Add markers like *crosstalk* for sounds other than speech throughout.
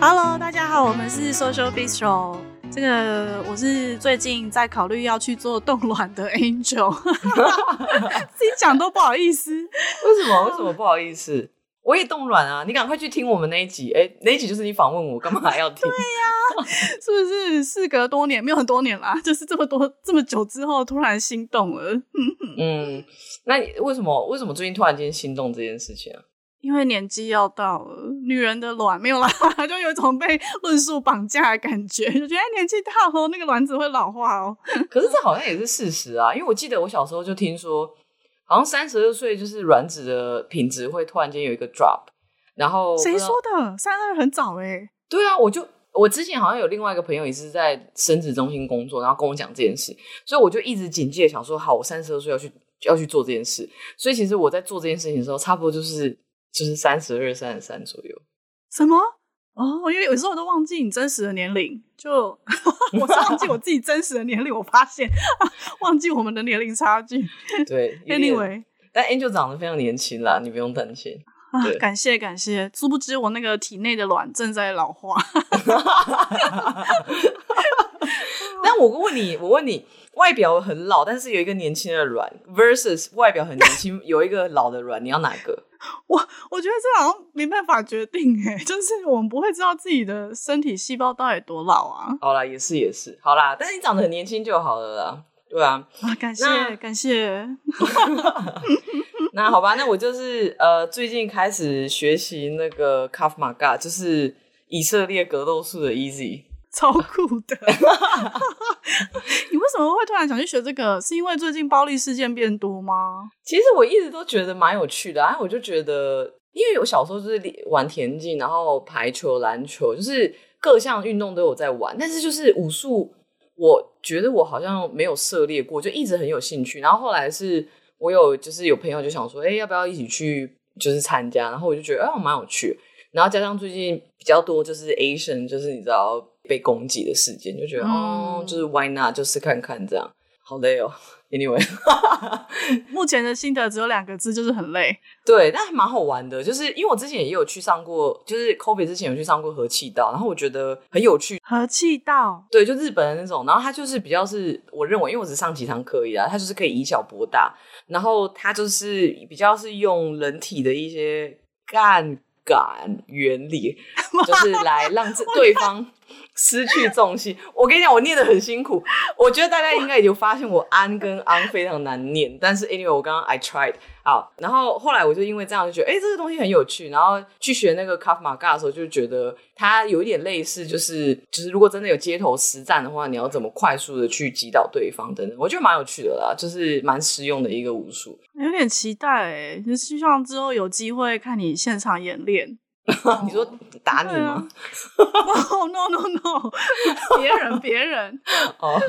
Hello，大家好，我们是 Social Bistro。这个我是最近在考虑要去做冻卵的 Angel，*laughs* 自己讲都不好意思。为什么？为什么不好意思？我也冻卵啊！你赶快去听我们那一集。哎，那一集就是你访问我，干嘛还要听？*laughs* 对呀、啊，是不是事隔多年，没有很多年啦，就是这么多这么久之后，突然心动了。嗯，那你为什么为什么最近突然间心动这件事情啊？因为年纪要到了，女人的卵没有啦，*laughs* 就有一种被论述绑架的感觉，就觉得年纪大了，那个卵子会老化哦。可是这好像也是事实啊，因为我记得我小时候就听说。好像三十二岁就是卵子的品质会突然间有一个 drop，然后谁说的？三十二很早哎、欸。对啊，我就我之前好像有另外一个朋友也是在生殖中心工作，然后跟我讲这件事，所以我就一直警戒，想说好，我三十二岁要去要去做这件事。所以其实我在做这件事情的时候，差不多就是就是三十二、三十三左右。什么？哦，因为有时候我都忘记你真实的年龄，就 *laughs* 我是忘记我自己真实的年龄，我发现 *laughs* 忘记我们的年龄差距。对，Anyway，但 Angel 长得非常年轻啦，你不用担心。啊，感谢感谢，殊不知我那个体内的卵正在老化。但我问你，我问你，外表很老，但是有一个年轻的卵，versus 外表很年轻，有一个老的卵，你要哪个？我我觉得这好像没办法决定诶，*laughs* 就是我们不会知道自己的身体细胞到底多老啊。好啦，也是也是，好啦，但是你长得很年轻就好了啦，对啊。啊，感谢感谢。*laughs* 那好吧，那我就是呃，最近开始学习那个 Krav Maga，就是以色列格斗术的 Easy。超酷的！*laughs* 你为什么会突然想去学这个？是因为最近暴力事件变多吗？其实我一直都觉得蛮有趣的啊！我就觉得，因为我小时候就是玩田径，然后排球、篮球，就是各项运动都有在玩。但是就是武术，我觉得我好像没有涉猎过，就一直很有兴趣。然后后来是我有就是有朋友就想说，哎，要不要一起去就是参加？然后我就觉得，哎，蛮有趣。然后加上最近比较多就是 Asian，就是你知道。被攻击的事件，就觉得、嗯、哦，就是 Why not？就试看看这样，好累哦。Anyway，*laughs* 目前的心得只有两个字，就是很累。对，但还蛮好玩的，就是因为我之前也有去上过，就是 COVID 之前有去上过和气道，然后我觉得很有趣。和气道，对，就日本的那种，然后它就是比较是我认为，因为我只上几堂课而已啊，它就是可以以小博大，然后它就是比较是用人体的一些干感原理，*laughs* 就是来让这对方。失去重心，我跟你讲，我念得很辛苦。我觉得大家应该已经发现我安跟昂非常难念，但是 anyway，我刚刚 I tried 好，然后后来我就因为这样就觉得，哎、欸，这个东西很有趣。然后去学那个 kavmaga 的时候，就觉得它有一点类似，就是就是如果真的有街头实战的话，你要怎么快速的去击倒对方等等，我觉得蛮有趣的啦，就是蛮实用的一个武术。有点期待诶，就希望之后有机会看你现场演练。你说打你吗？No no no no，别人别人。哦，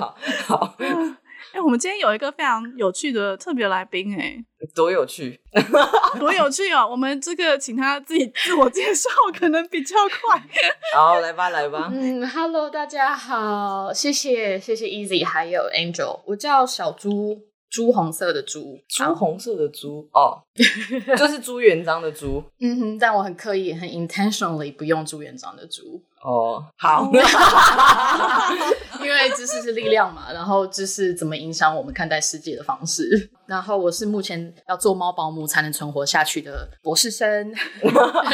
好好。哎、欸，我们今天有一个非常有趣的特别来宾，哎，多有趣，多有趣哦！我们这个请他自己自我介绍，可能比较快。*laughs* 好，来吧，来吧。嗯，Hello，大家好，谢谢谢谢 Easy 还有 Angel，我叫小猪。朱红色的朱，朱红色的朱哦，*laughs* 就是朱元璋的朱。嗯哼，但我很刻意、很 intentionally 不用朱元璋的朱。哦，好，*laughs* 因为知识是力量嘛，然后知识怎么影响我们看待世界的方式。然后我是目前要做猫保姆才能存活下去的博士生。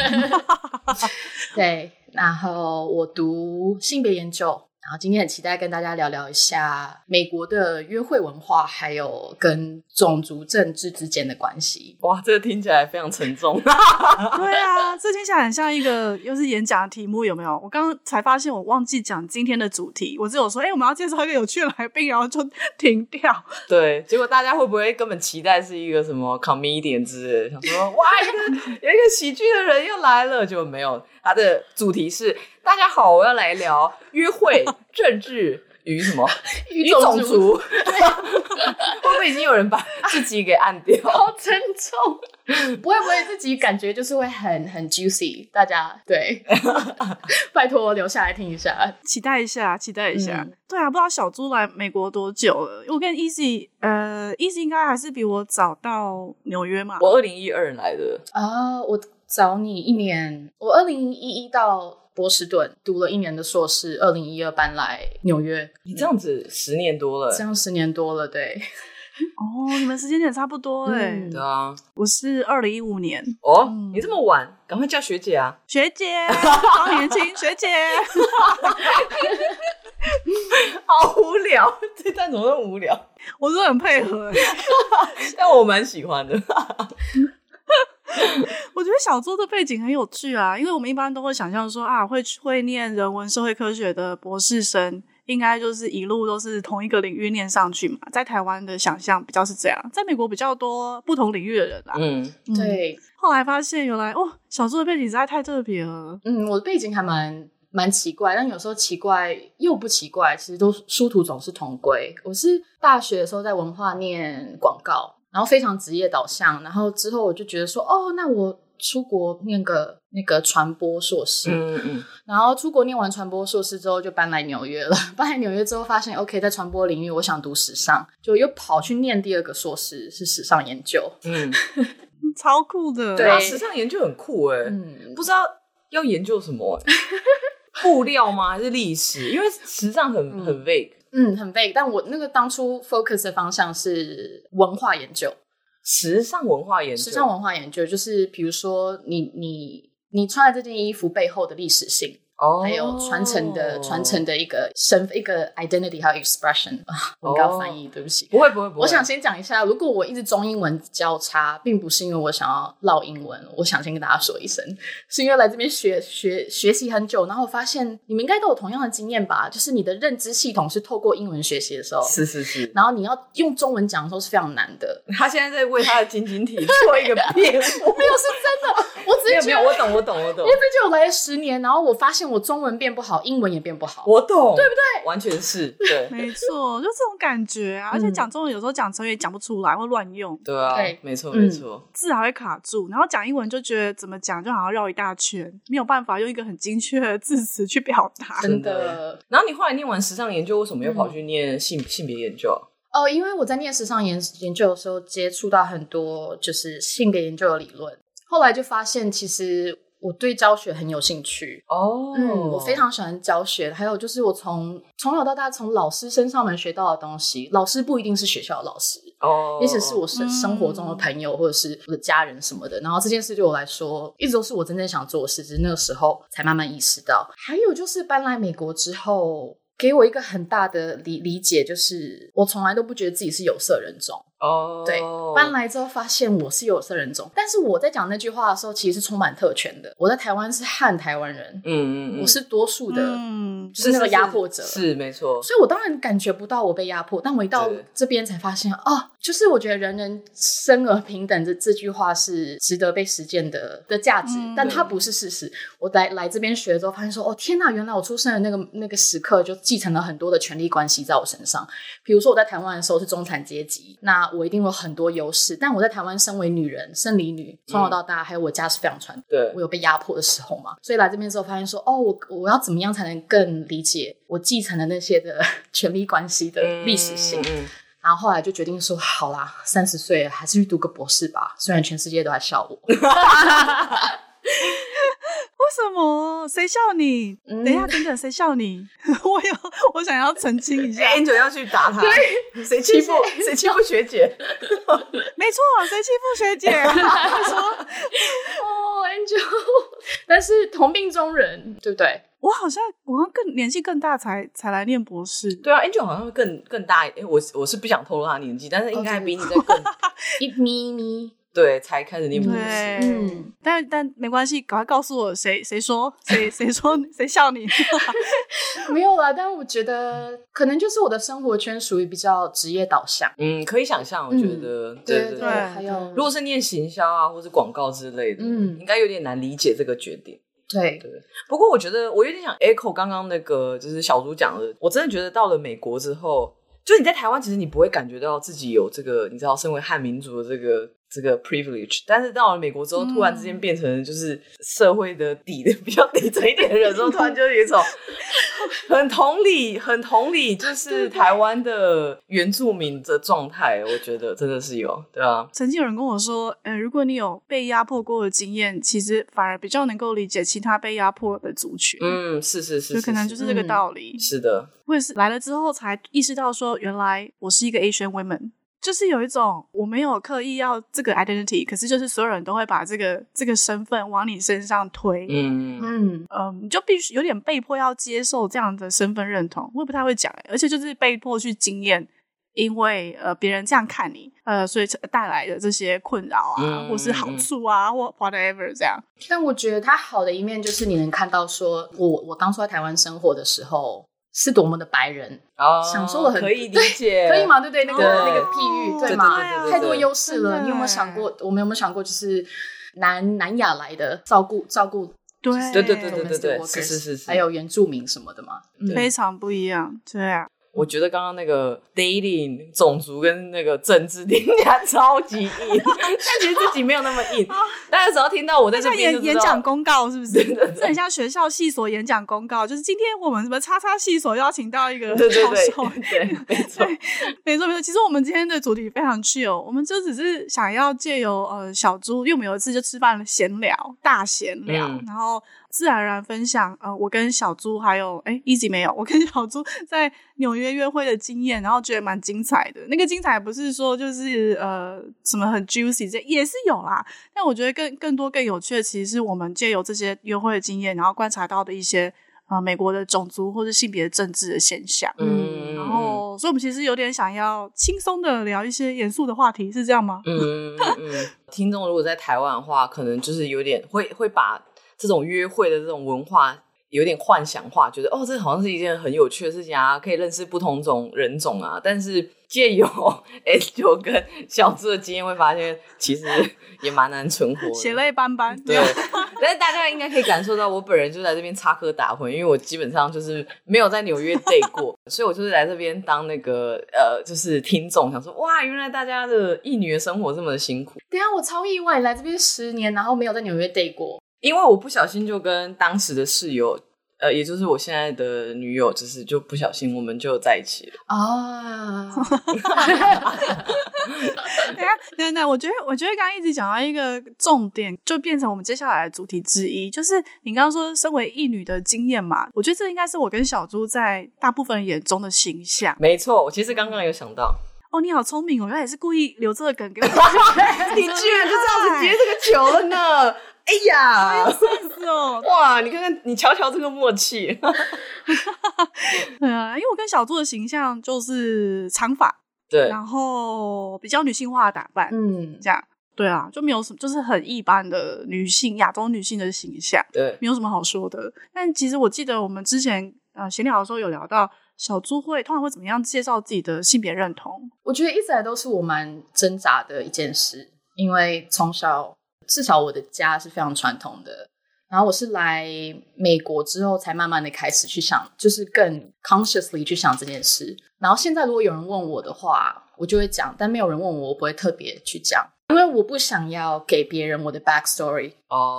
*laughs* 对，然后我读性别研究。然后今天很期待跟大家聊聊一下美国的约会文化，还有跟种族政治之间的关系。哇，这个听起来非常沉重。*laughs* 对啊，这听起来很像一个又是演讲的题目，有没有？我刚刚才发现我忘记讲今天的主题，我只有说，哎，我们要介绍一个有趣的来宾，然后就停掉。*laughs* 对，结果大家会不会根本期待是一个什么 comedian 之类的，想说哇，一个有一个喜剧的人又来了，就没有。他的主题是。大家好，我要来聊约会、*laughs* 政治与什么？*laughs* 与种种族族？*laughs* 会不会已经有人把自己给按掉？好沉重，不会不会，自己感觉就是会很很 juicy，大家对，拜托留下来听一下，期待一下，期待一下。嗯对啊，不知道小猪来美国多久了？我跟 Easy，呃，Easy 应该还是比我早到纽约嘛。我二零一二来的，啊，我找你一年，我二零一一到波士顿读了一年的硕士，二零一二搬来纽约，你这样子十年多了。这，样十年多了，对，哦，你们时间点差不多哎、嗯。对啊，我是二零一五年，哦，嗯。你这么晚，赶快叫学姐啊！学姐，*laughs* 好年轻，学姐。*laughs* 好无聊，这段怎么那么无聊？我是很配合、欸，*laughs* 但我蛮喜欢的。*laughs* 我觉得小猪的背景很有趣啊，因为我们一般都会想象说啊，会会念人文社会科学的博士生，应该就是一路都是同一个领域念上去嘛。在台湾的想象比较是这样，在美国比较多不同领域的人啦。嗯，嗯，对，后来发现原来哦，小猪的背景实在太特别了。嗯，我的背景还蛮蛮奇怪，但有时候奇怪又不奇怪，其实都殊途总是同归。我是大学的时候在文化念广告，然后非常职业导向，然后之后我就觉得说，哦，那我出国念个那个传播硕士，嗯嗯，然后出国念完传播硕士之后就搬来纽约了。*laughs* 搬来纽约之后发现，OK，在传播领域我想读时尚，就又跑去念第二个硕士，是时尚研究。嗯，*laughs* 超酷的，对啊，对时尚研究很酷哎、嗯，不知道要研究什么、欸，*laughs* 布料吗？还是历史？因为时尚很很 vague，嗯，很 vague，但我那个当初 focus 的方向是文化研究。时尚文化研究，时尚文化研究就是，比如说你你你穿的这件衣服背后的历史性，哦，还有传承的传承的一个身份一个 identity 还有 expression 啊，我刚刚翻译，对不起。不会不会不会，我想先讲一下，如果我一直中英文交叉，并不是因为我想要唠英文，我想先跟大家说一声，是因为来这边学 *laughs* 学学习很久，然后我发现你们应该都有同样的经验吧，就是你的认知系统是透过英文学习的时候，是是是，然后你要用中文讲的时候是非常难的。他现在在为他的晶晶体做一个辩护，*laughs* 没有是真的，我只是没有，我懂我懂我懂。因为，毕竟我来了十年，然后我发现我中文变不好，英文也变不好。我懂，对不对？完全是 *laughs* 对，没错，就这种感觉啊。而且讲中文有时候讲成语也讲不出来，会乱用，对啊，对没错嗯没错。字还会卡住。然后讲英文就觉得怎么讲就好像绕一大圈，没有办法用一个很精确的字词去表达。真的然后你后来念完时尚研究，为什么又跑去念性性别研究？哦，因为我在念时尚研研究的时候，接触到很多就是性别研究的理论，后来就发现其实我对教学很有兴趣。哦嗯，我非常喜欢教学，还有就是我从从小到大从老师身上能学到的东西。老师不一定是学校的老师，哦，也许是我生嗯生活中的朋友，或者是我的家人什么的。然后这件事对我来说，一直都是我真正想做的事，只是那个时候才慢慢意识到。还有就是搬来美国之后，给我一个很大的理理解，就是我从来都不觉得自己是有色人种。哦，对，搬来之后发现我是有色人种，但是我在讲那句话的时候，其实是充满特权的。我在台湾是汉台湾人，嗯嗯嗯，我是多数的。嗯，就是那个压迫者是没错。所以我当然感觉不到我被压迫，但我一到这边才发现，哦，就是我觉得人人生而平等这这句话是值得被实践的的价值，嗯但它不是事实。我来来这边学了之后，发现说，哦，天呐，原来我出生的那个那个时刻就继承了很多的权力关系在我身上。比如说我在台湾的时候是中产阶级，那我一定有很多优势，但我在台湾身为女人、生理女，从小到大，还有我家是非常传统。对我有被压迫的时候嘛，所以来这边之后发现说，哦，我我要怎么样才能更理解我继承的那些的 *laughs* 权力关系的历史性？嗯嗯然后后来就决定说，好啦，三十岁了还是去读个博士吧，虽然全世界都在笑我。*laughs* 谁笑你？嗯等一下，等等，谁笑你？*laughs* 我有，我想要澄清一下。*laughs* Angel 要去打他，谁欺负谁欺负学姐？*laughs* 没错，谁欺负学姐？他说哦，Angel，但是同病中人，对不对？我好像我好像更年纪更大才才来念博士。对啊，Angel 好像会更更大一点。我我是不想透露他年纪，但是应该比你在更一咪咪，对才开始念博对，士。嗯但但没关系，赶快告诉我谁谁说谁谁说谁笑你？*laughs* 没有啦。但我觉得可能就是我的生活圈属于比较职业导向。嗯，可以想象，我觉得，对对，对还有如果是念行销啊，或是广告之类的，嗯应该有点难理解这个决定。对对。不过我觉得我有点想 echo 刚刚那个，就是小猪讲的，我真的觉得到了美国之后，就你在台湾其实你不会感觉到自己有这个，你知道，身为汉民族的这个。这个 privilege，但是到了美国之后，突然之间变成就是社会的底的比较底层一点的人之后，突然就有一种 *laughs* 很同理、很同理，就是台湾的原住民的状态。我觉得真的是有，对啊。曾经有人跟我说，呃，如果你有被压迫过的经验，其实反而比较能够理解其他被压迫的族群。嗯，是是是，是，就可能就是这个道理。嗯、是的，我也是来了之后才意识到，说原来我是一个 Asian woman。就是有一种我没有刻意要这个 identity，可是就是所有人都会把这个这个身份往你身上推，嗯嗯嗯，你就必须有点被迫要接受这样的身份认同。我也不太会讲，而且就是被迫去经验，因为呃别人这样看你，呃所以带来的这些困扰啊，嗯、或是好处啊，或 whatever 这样。但我觉得它好的一面就是你能看到说，说我我当初在台湾生活的时候。是多么的白人哦，享受了很可以理解，可以吗？对对，那个那个譬喻，对吗？对对对，太多优势了。你有没有想过？我们有没有想过，就是南南亚来的照顾照顾，对对对对对对对，是是是是，还有原住民什么的嘛，非常不一样，对啊。我觉得刚刚那个 dating 种族跟那个政治听起来超级硬，*laughs* 但其实自己没有那么硬。大家只要听到我在这边演演讲公告，是不是？这很像学校系所演讲公告，就是今天我们什么叉叉系所邀请到一个教授，对对 *laughs* 对，没错，没错没错。其实我们今天的主题非常 chill，我们就只是想要借由呃小猪，因为我们有一次就吃饭闲聊，大闲聊，嗯、然后。自然而然分享，呃，我跟小猪还有哎，Easy 没有，我跟小猪在纽约约会的经验，然后觉得蛮精彩的。那个精彩不是说就是呃什么很 juicy，这也是有啦。但我觉得更更多更有趣的，其实是我们借由这些约会的经验，然后观察到的一些呃美国的种族或者性别政治的现象。嗯，然后所以我们其实有点想要轻松的聊一些严肃的话题，是这样吗？嗯嗯嗯。*laughs* 听众如果在台湾的话，可能就是有点会会把。这种约会的这种文化有点幻想化，觉得哦，这好像是一件很有趣的事情啊，可以认识不同种人种啊。但是借由 *laughs* S 九跟小猪的经验，会发现其实也蛮难存活的，血泪斑斑。对，但是大家应该可以感受到，我本人就在这边插科打诨，因为我基本上就是没有在纽约 date 过，*laughs* 所以我就是来这边当那个呃，就是听众，想说哇，原来大家的异女的生活这么的辛苦。对啊，我超意外，来这边十年，然后没有在纽约 date 过。因为我不小心就跟当时的室友，呃，也就是我现在的女友，就是就不小心我们就在一起了啊。对啊，*laughs* 对对，我觉得我觉得刚刚一直讲到一个重点，就变成我们接下来的主题之一，就是你刚刚说身为异女的经验嘛。我觉得这应该是我跟小猪在大部分人眼中的形象。没错，我其实刚刚有想到。哦，你好聪明哦，原来也是故意留这个梗给我。*laughs* 你居然就这样子接这个球了呢？哎呀，好有 sense 哦！哇，你看看，你瞧瞧这个默契。*laughs* 对啊，因为我跟小猪的形象就是长发，对，然后比较女性化的打扮，嗯，这样，对啊，就没有什么，就是很一般的女性，亚洲女性的形象，对，没有什么好说的。但其实我记得我们之前呃闲聊的时候有聊到，小猪会通常会怎么样介绍自己的性别认同？我觉得一直来都是我蛮挣扎的一件事，因为从小。至少我的家是非常传统的，然后我是来美国之后才慢慢的开始去想，就是更 consciously 去想这件事。然后现在如果有人问我的话，我就会讲，但没有人问我，我不会特别去讲，因为我不想要给别人我的 backstory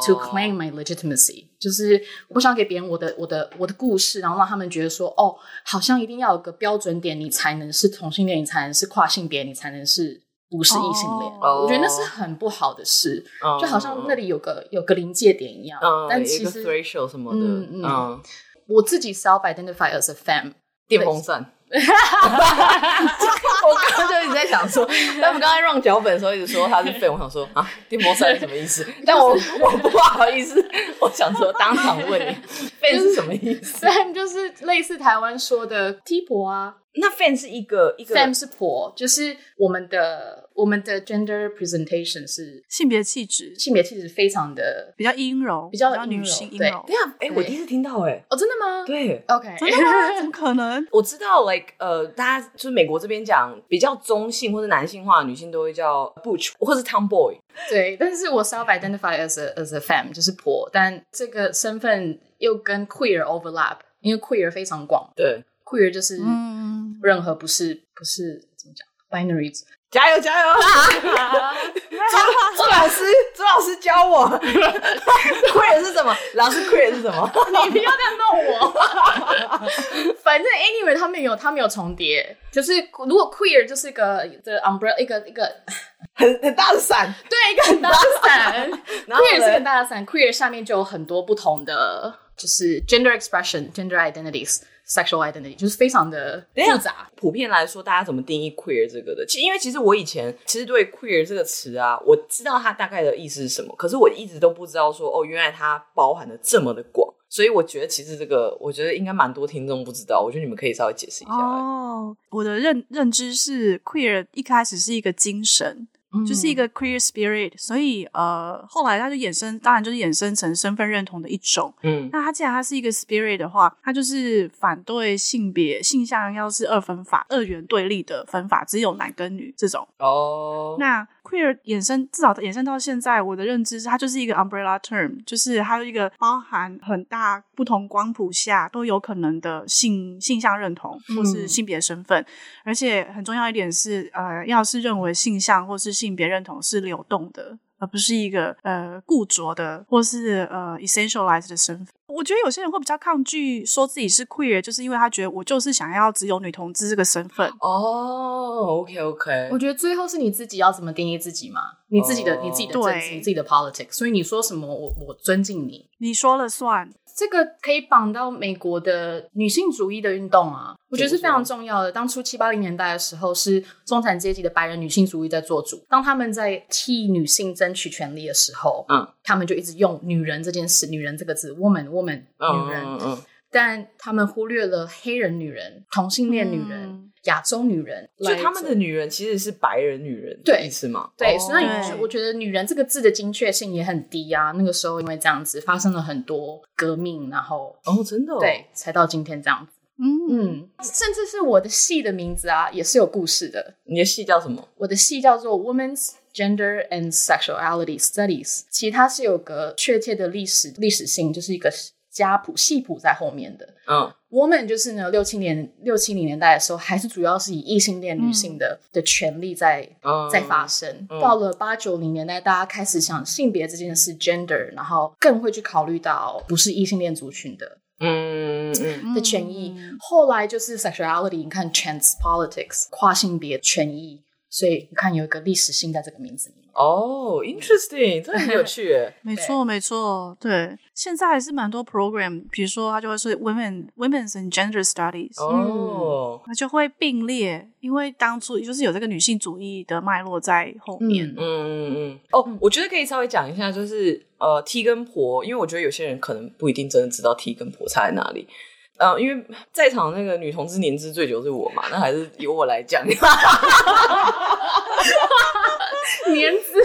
to claim my legitimacy，就是我不想给别人我的我的我的故事，然后让他们觉得说，哦，好像一定要有个标准点，你才能是同性恋，你才能是跨性别，你才能是。不是异性恋，oh. 我觉得那是很不好的事，oh. 就好像那里有个有个临界点一样。Oh. 但其实 threshold 什么的，嗯嗯，oh. 我自己 self identify as a femme，电风扇。*laughs* 我刚刚就一直在想说，他们刚才 run 脚本的时候一直说他是 femme，我想说啊，电风扇是什么意思？但我我不好意思，我想说当场问你，femme 是什么意思？*laughs* femme 就是类似台湾说的 T 婆啊。那 fem 是一个一个 fem 是婆，就是我们的我们的 gender presentation 是性别气质，性别气质非常的比较阴柔，比较女性阴对柔。对啊，哎，我第一次听到，哎，哦，真的吗？对，OK，真的吗？*laughs* 怎么可能？*laughs* 我知道，like 呃，大家就是美国这边讲比较中性或者男性化的女性都会叫 butch 或是 tomboy。*laughs* 对，但是我 self identify as a as a fem，就是婆，但这个身份又跟 queer overlap，因为 queer 非常广。对，queer 就是嗯，任何不是不是怎么讲 binary。加油加油！*laughs* 朱朱老师，朱老师教我 *laughs* queer 是什么？老师 queer 是什么？你不要这样弄我。*laughs* 反正 anyway，他们有他们有重叠，就是如果 queer 就是一个 the umbrella 一个一个很很大的伞，对，一个很大的伞。然后 queer 是很大的伞，queer 下面就有很多不同的，就是 gender expression、gender identities。Sexual identity 就是非常的复杂。普遍来说，大家怎么定义 queer 这个的？其，因为其实我以前其实对 queer 这个词啊，我知道它大概的意思是什么，可是我一直都不知道说哦，原来它包含的这么的广。所以我觉得其实这个，我觉得应该蛮多听众不知道。我觉得你们可以稍微解释一下。哦，我的认认知是 queer 一开始是一个精神。就是一个 queer spirit，所以呃，后来它就衍生，当然就是衍生成身份认同的一种。嗯，那它既然它是一个 spirit 的话，它就是反对性别性向要是二分法、二元对立的分法，只有男跟女这种。哦，那 queer 衍生至少衍生到现在，我的认知是它就是一个 umbrella term，就是它有一个包含很大不同光谱下都有可能的性性向认同或是性别身份，嗯，而且很重要一点是，呃，要是认为性向或是性别认同是流动的，而不是一个呃固着的，或是呃 essentialized 的身份。我觉得有些人会比较抗拒说自己是 queer，就是因为他觉得我就是想要只有女同志这个身份。哦，OK OK。我觉得最后是你自己要怎么定义自己嘛？你自己的、oh, 你自己的政治，你自己的 politics。所以你说什么，我我尊敬你，你说了算。这个可以绑到美国的女性主义的运动啊，我觉得是非常重要的。当初七八零年代的时候，是中产阶级的白人女性主义在做主。当他们在替女性争取权利的时候，嗯，他们就一直用“女人”这件事，“女人”这个字，“woman”，“woman”，女人。嗯嗯。但他们忽略了黑人女人、同性恋女人、嗯、亚洲女人，就他们的女人其实是白人女人，对，意思吗？对，哦、所以我觉得“女人”这个字的精确性也很低啊。那个时候因为这样子发生了很多革命，然后哦，真的、哦，对，才到今天这样子。嗯嗯，甚至是我的戏的名字啊，也是有故事的。你的戏叫什么？我的戏叫做 Women's Gender and Sexuality Studies，其实它是有个确切的历史历史性，就是一个。家谱系谱在后面的，嗯，woman 就是呢，六七年六七零年代的时候，还是主要是以异性恋女性的、嗯、的权利在、嗯、在发生。嗯、到了八九零年代，大家开始想性别这件事，gender，然后更会去考虑到不是异性恋族群的，嗯嗯的权益。嗯、后来就是 sexuality，你看 trans politics，跨性别权益，所以你看有一个历史性在这个名字里面。哦、oh,，interesting，这很有趣。*laughs* 没错，没错，对，现在还是蛮多 program，比如说他就会说 women women's and gender studies，哦，那、嗯、就会并列，因为当初就是有这个女性主义的脉络在后面。嗯嗯嗯。哦、oh,，我觉得可以稍微讲一下，就是呃，T 跟婆，因为我觉得有些人可能不一定真的知道 T 跟婆差在哪里。呃，因为在场那个女同志年资最久是我嘛，那还是由我来讲。*laughs* 年资，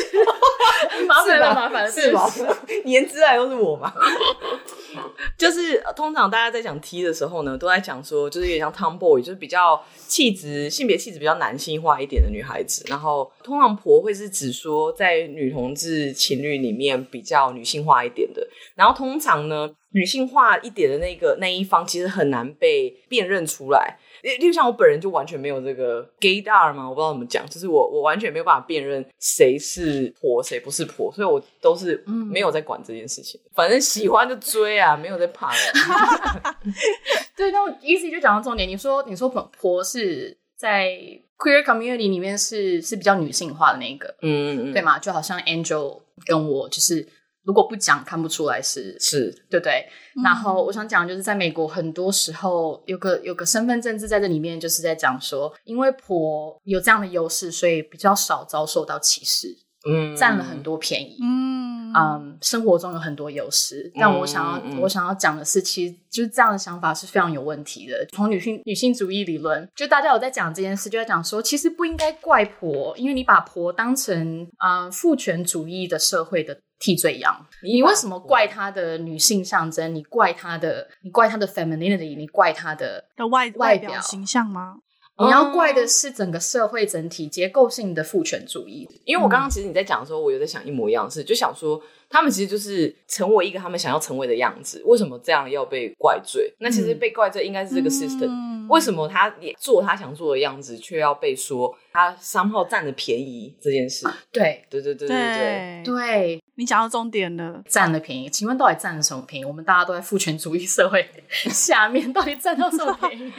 麻烦了，麻烦了，是吧？*laughs* 年资来都是我嘛。*laughs* 就是通常大家在讲 T 的时候呢，都在讲说，就是有点像 Tomboy，就是比较气质、性别气质比较男性化一点的女孩子。然后通常婆会是指说，在女同志情侣里面比较女性化一点的。然后通常呢，女性化一点的那个那一方，其实很难被辨认出来。就像我本人就完全没有这个 gaydar 嘛，我不知道怎么讲，就是我我完全没有办法辨认谁是婆谁不是婆，所以我都是没有在管这件事情。嗯、反正喜欢就追啊，*laughs* 没有在怕的。*laughs* 对，那我 easy 就讲到重点。你说你说婆是在 queer community 里面是是比较女性化的那个，嗯嗯嗯，对吗？就好像 Angel 跟我就是。如果不讲，看不出来是是，对不对？嗯、然后我想讲，就是在美国，很多时候有个有个身份政治在这里面，就是在讲说，因为婆有这样的优势，所以比较少遭受到歧视，嗯，占了很多便宜，嗯。嗯，生活中有很多优势。但我想要，嗯嗯、我想要讲的是，其实就是这样的想法是非常有问题的。从女性女性主义理论，就大家有在讲这件事，就在讲说，其实不应该怪婆，因为你把婆当成啊、嗯、父权主义的社会的替罪羊。你为什么怪她的女性象征？你怪她的，你怪她的 femininity，你怪她的的外外表形象吗？你要怪的是整个社会整体结构性的父权主义，因为我刚刚其实你在讲的时候，我有在想一模一样的事，就想说他们其实就是成为一个他们想要成为的样子，为什么这样要被怪罪？那其实被怪罪应该是这个 system，、嗯、为什么他也做他想做的样子，却要被说他 somehow 占了便宜这件事？对对对对对。对。对。你讲到重点了，占了便宜。请问到底占了什么便宜？我们大家都在父权主义社会 *laughs* 下面，到底占到什么便宜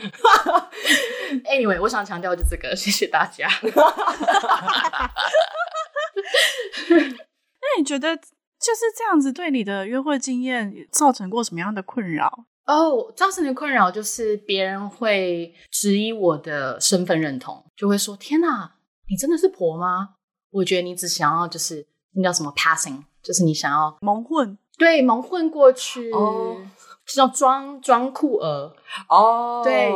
？Anyway，我想强调就这个，谢谢大家。*laughs* 那你觉得就是这样子对你的约会经验造成过什么样的困扰？哦，oh, 造成的困扰就是别人会质疑我的身份认同，就会说：“天哪，你真的是婆吗？”我觉得你只想要就是。那叫什么 passing？就是你想要蒙混，对，蒙混过去，哦，是叫装装酷儿哦，对，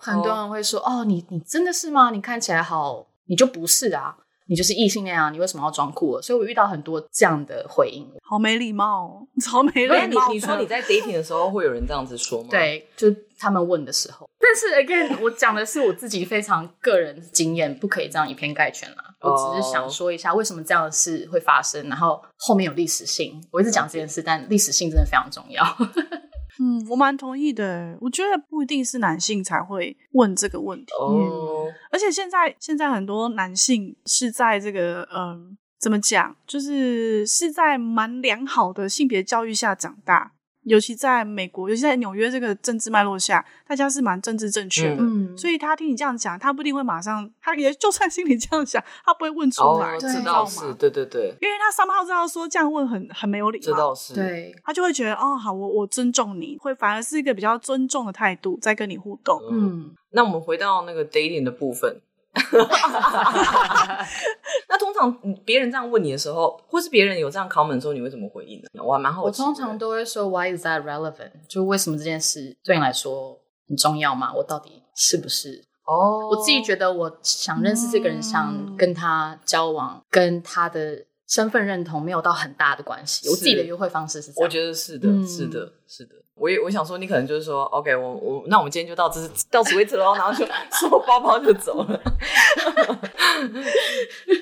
很多人会说，哦，你你真的是吗？你看起来好，你就不是啊。你就是异性恋啊，你为什么要装酷？所以我遇到很多这样的回应，好没礼貌，超没礼貌。你你说你在 dating 的时候会有人这样子说吗？对，就他们问的时候。但是 again，我讲的是我自己非常个人经验，不可以这样以偏概全啦。我只是想说一下为什么这样的事会发生，然后后面有历史性。我一直讲这件事，但历史性真的非常重要。*laughs* 嗯，我蛮同意的。我觉得不一定是男性才会问这个问题，哦、嗯。而且现在现在很多男性是在这个嗯，怎么讲，就是是在蛮良好的性别教育下长大。尤其在美国，尤其在纽约这个政治脉络下，大家是蛮政治正确的。嗯，所以他听你这样讲，他不一定会马上，他也就算心里这样想，他不会问出来，哦、知道是，对对对，因为他 somehow 知道说这样问很很没有礼貌，知道是，对，他就会觉得哦，好，我我尊重你，会反而是一个比较尊重的态度在跟你互动。嗯，那我们回到那个 dating 的部分。*laughs* 那通常别人这样问你的时候，或是别人有这样 comment 的时候，你会怎么回应呢？我还蛮好奇。我通常都会说 Why is that relevant？就为什么这件事对你来说很重要吗？我到底是不是？哦，oh. 我自己觉得，我想认识这个人，想跟他交往，跟他的身份认同没有到很大的关系。是我自己的约会方式是这样，我觉得是的，是的，是的。我也我想说，你可能就是说，OK，我我那我们今天就到此到此为止喽，然后就收包包就走了。*laughs*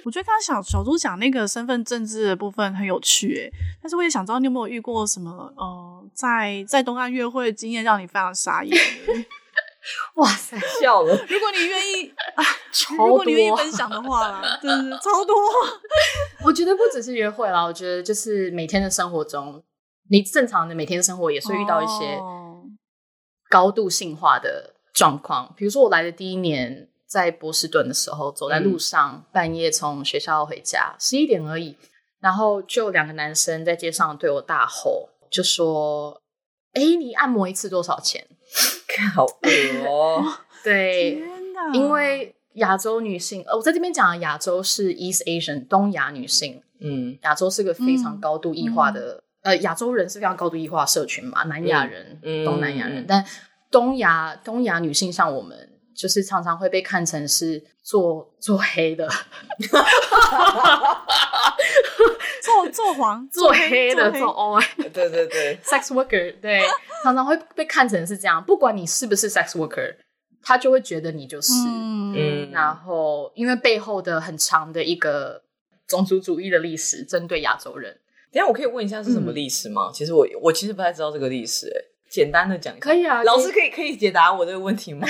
我觉得刚刚小小猪讲那个身份政治的部分很有趣，诶，但是我也想知道你有没有遇过什么呃，在在东岸约会的经验让你非常傻眼？*laughs* 哇塞，笑了！如果你愿意啊，超多如果你愿意分享的话啦，真是 *laughs* 超多。我觉得不只是约会啦，我觉得就是每天的生活中。你正常的每天生活也是会遇到一些高度性化的状况，比如说我来的第一年在波士顿的时候，走在路上，半夜从学校回家，十一点而已，然后就两个男生在街上对我大吼，就说：“哎，你按摩一次多少钱？” *laughs* 好恶哦！*laughs* 对，因为亚洲女性，呃，我在这边讲的亚洲是 East Asian 东亚女性，嗯，亚洲是个非常高度异化的。呃，亚洲人是非常高度异化社群嘛，南亚人、嗯、东南亚人，嗯、但东亚东亚女性像我们，就是常常会被看成是做做 *laughs* *laughs* 黑的，做做黄做黑的做哦，对对对，sex worker，对，常常会被看成是这样，不管你是不是 sex worker，他就会觉得你就是，嗯，然后因为背后的很长的一个种族主义的历史，针对亚洲人。等下我可以问一下是什么历史吗？嗯、其实我我其实不太知道这个历史，诶，简单的讲一下。可以啊，老师可以可以解答我这个问题吗？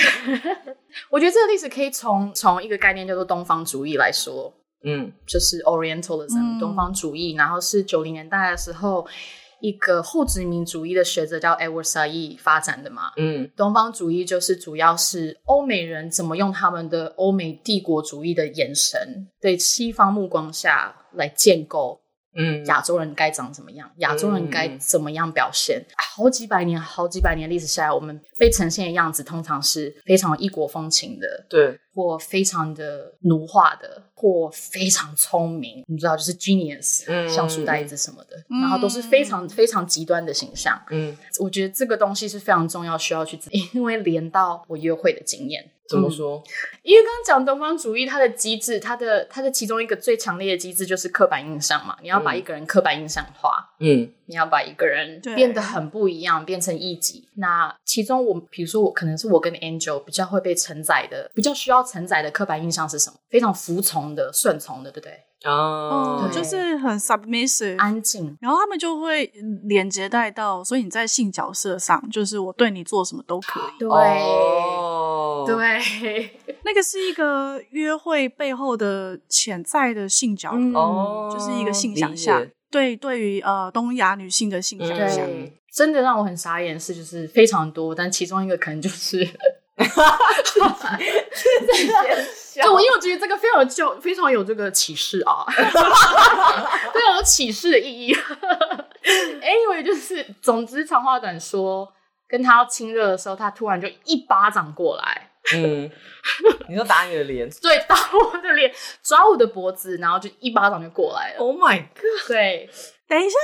*laughs* 我觉得这个历史可以从从一个概念叫做东方主义来说，嗯，就是 Orientalism，嗯、东方主义。然后是九零年代的时候，一个后殖民主义的学者叫 Edward Said 发展的嘛，嗯，东方主义就是主要是欧美人怎么用他们的欧美帝国主义的眼神，对西方目光下来建构。嗯，亚洲人该长怎么样？亚洲人该怎么样表现？嗯、好几百年、好几百年历史下来，我们被呈现的样子通常是非常异国风情的，对，或非常的奴化的，或非常聪明，你知道，就是 genius，嗯像书呆子什么的，嗯然后都是非常非常极端的形象。嗯，我觉得这个东西是非常重要，需要去，因为连到我约会的经验。怎么说？*laughs* 因为刚刚讲东方主义，它的机制，它的它的其中一个最强烈的机制就是刻板印象嘛。你要把一个人刻板印象化，嗯，你要把一个人对变得很不一样，变成异己。那其中我，比如说我可能是我跟 Angel 比较会被承载的，比较需要承载的刻板印象是什么？非常服从的、顺从的，对不对？哦就是很 submissive，安静。然后他们就会连接带到，所以你在性角色上，就是我对你做什么都可以。对、哦，对，*laughs* 那个是一个约会背后的潜在的性角度，嗯哦，就是一个性想象。对，对于呃东亚女性的性想象，对，真的让我很傻眼是，就是非常多，但其中一个可能就是。就我因为我觉得这个非常有就非常有这个启示啊，*laughs* 非常有启示的意义。Anyway，就是总之长话短说，跟他要亲热的时候，他突然就一巴掌过来，嗯，*laughs* 你说打你的脸对，打我的脸，抓我的脖子，然后就一巴掌就过来了。，Oh my god！对，等一下，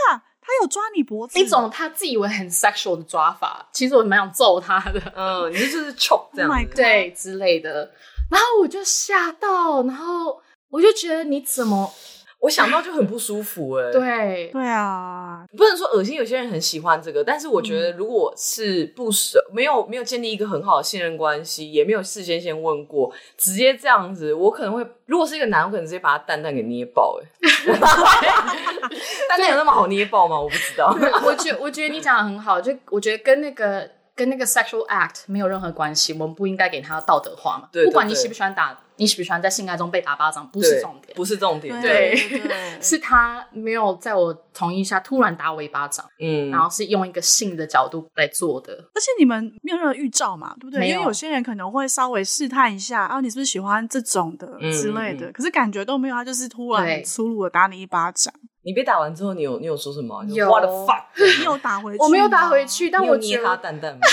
他有抓你脖子，一种他自以为很 sexual 的抓法，其实我蛮想揍他的。嗯，你这就是 choke 这 Oh 样对之类的，然后我就吓到，然后我就觉得你怎么我想到就很不舒服哎、，对对啊，不能说恶心，有些人很喜欢这个，但是我觉得如果是不熟，没有没有建立一个很好的信任关系，也没有事先先问过，直接这样子，我可能会，如果是一个男，我可能直接把他蛋蛋给捏爆哎、*laughs* 蛋蛋有那么好捏爆吗？我不知道。我觉我觉得你讲的很好，就我觉得跟那个跟那个 sexual act 没有任何关系，我们不应该给他道德化嘛。对对不管你喜不喜欢打，你喜不喜欢在性爱中被打巴掌，不是重点，不是重点。对对对，*laughs* 是他没有在我同意下突然打我一巴掌，嗯，然后是用一个性的角度来做的。而且你们没有任何预兆嘛，对不对？因为有些人可能会稍微试探一下，啊，你是不是喜欢这种的嗯之类的，嗯可是感觉都没有，他就是突然粗鲁的打你一巴掌，你被打完之后，你有你有说什么？有 What the fuck？你有打回去？我没有打回，去，但我捏我觉得他蛋蛋吗？*laughs*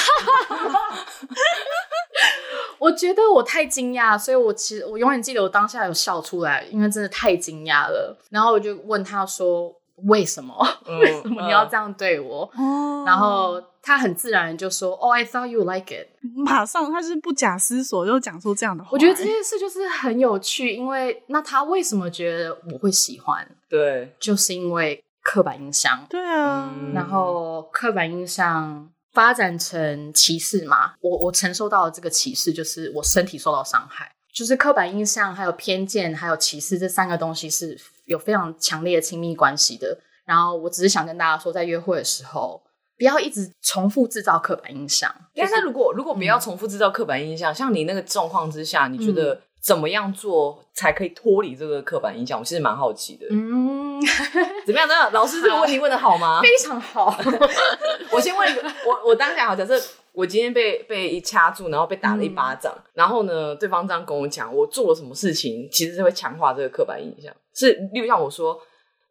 我觉得我太惊讶，所以我其实我永远记得我当下有笑出来，因为真的太惊讶了。然后我就问他说：“为什么？*laughs* 嗯为什么你要这样对我？”哦，然后他很自然就说：“Oh, I thought you like it。*laughs* 马上他是不假思索就讲出这样的话，”我觉得这件事就是很有趣，因为那他为什么觉得我会喜欢？对，就是因为刻板印象，对啊，嗯然后刻板印象发展成歧视嘛。我我承受到的这个歧视，就是我身体受到伤害。就是刻板印象、还有偏见、还有歧视这三个东西是有非常强烈的亲密关系的。然后我只是想跟大家说，在约会的时候，不要一直重复制造刻板印象。但是如果如果不要重复制造刻板印象，像你那个状况之下，你觉得怎么样做才可以脱离这个刻板印象？我其实蛮好奇的。嗯，*laughs* 怎么样？那老师这个问题问的好吗？*laughs* 非常好。*laughs* 我先问一个，我我当下好，假设我今天被被一掐住，然后被打了一巴掌，然后呢，对方这样跟我讲，我做了什么事情，其实是会强化这个刻板印象。是，例如像我说，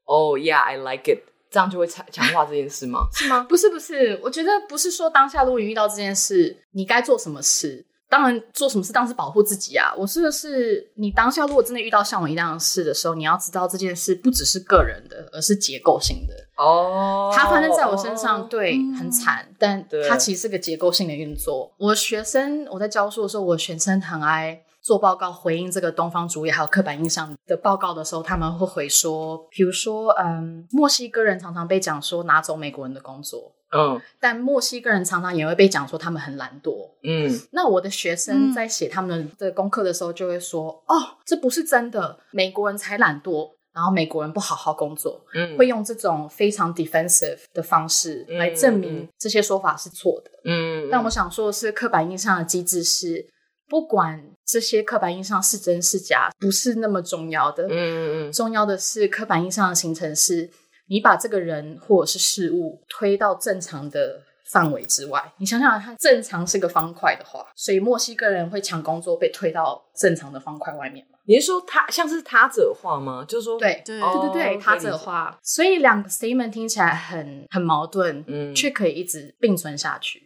哦、oh,，Yeah，I like it，这样就会强强化这件事吗？是吗？不是不是，我觉得不是说当下如果你遇到这件事，你该做什么事。当然，做什么事当然是保护自己啊。我说的是，你当下如果真的遇到像我一样的事的时候，你要知道这件事不只是个人的，而是结构性的。哦，它发生在我身上，对，嗯很惨，但对它其实是个结构性的运作。我学生我在教书的时候，我学生很爱做报告回应这个东方主义还有刻板印象的报告的时候，他们会回说，比如说，嗯，墨西哥人常常被讲说拿走美国人的工作。嗯但墨西哥人常常也会被讲说他们很懒惰。嗯那我的学生在写他们的功课的时候，就会说：“哦，这不是真的，美国人才懒惰，然后美国人不好好工作。”嗯，会用这种非常 defensive 的方式来证明这些说法是错的。嗯，但我想说的是，刻板印象的机制是，不管这些刻板印象是真是假，不是那么重要的。嗯嗯嗯重要的是，刻板印象的形成是，你把这个人或者是事物推到正常的范围之外。你想想看，正常是个方块的话，所以墨西哥人会抢工作被推到正常的方块外面吗？你是说他像是他者化吗？就是说，对对哦对对对，他者化。所以两个 statement 听起来很很矛盾，嗯却可以一直并存下去。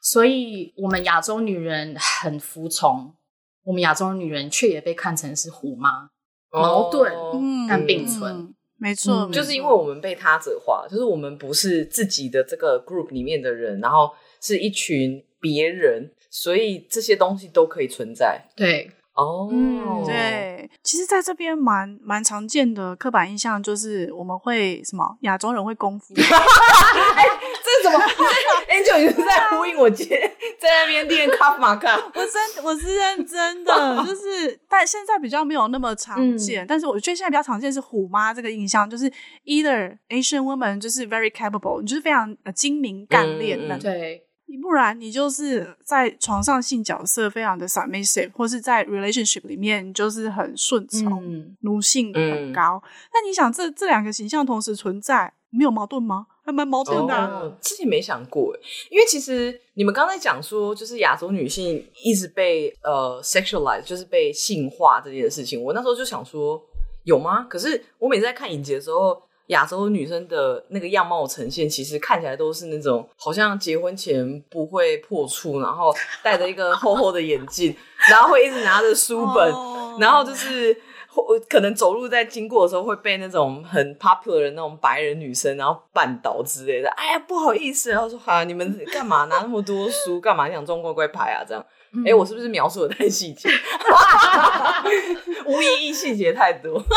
所以我们亚洲女人很服从，我们亚洲女人却也被看成是虎妈。矛盾，嗯但并存。嗯没错，嗯就是因为我们被他者化，就是我们不是自己的这个 group 里面的人，然后是一群别人，所以这些东西都可以存在。对，哦，嗯，对，其实在这边蛮蛮常见的刻板印象就是我们会什么亚洲人会功夫，*laughs* 哎这是什么？*laughs* Angel 你是在呼应我今天在那边练卡玛卡？我真我是认真的，就是但现在比较没有那么常见，嗯但是我觉得现在比较常见是虎妈这个印象，就是 either Asian woman 就是 very capable，你就是非常呃精明干练嗯嗯的，对，不然你就是在床上性角色非常的 submissive，或是在 relationship 里面你就是很顺从，嗯，奴性很高。那你想这这两个形象同时存在，没有矛盾吗？还蛮矛盾的啊、哦，之前没想过耶，因为其实你们刚才讲说，就是亚洲女性一直被呃 sexualize，就是被性化这件事情，我那时候就想说，有吗？可是我每次在看影集的时候，亚洲女生的那个样貌呈现，其实看起来都是那种好像结婚前不会破处，然后戴着一个厚厚的眼镜，然后会一直拿着书本，*laughs* 哦然后就是。可能走路在经过的时候会被那种很 popular 的那种白人女生然后绊倒之类的。哎呀，不好意思，然后说啊，你们干嘛拿那么多书？干嘛想装乖乖牌啊？这样，哎、嗯，我是不是描述的太细节？*laughs* *laughs* 无意义细节太多。*laughs*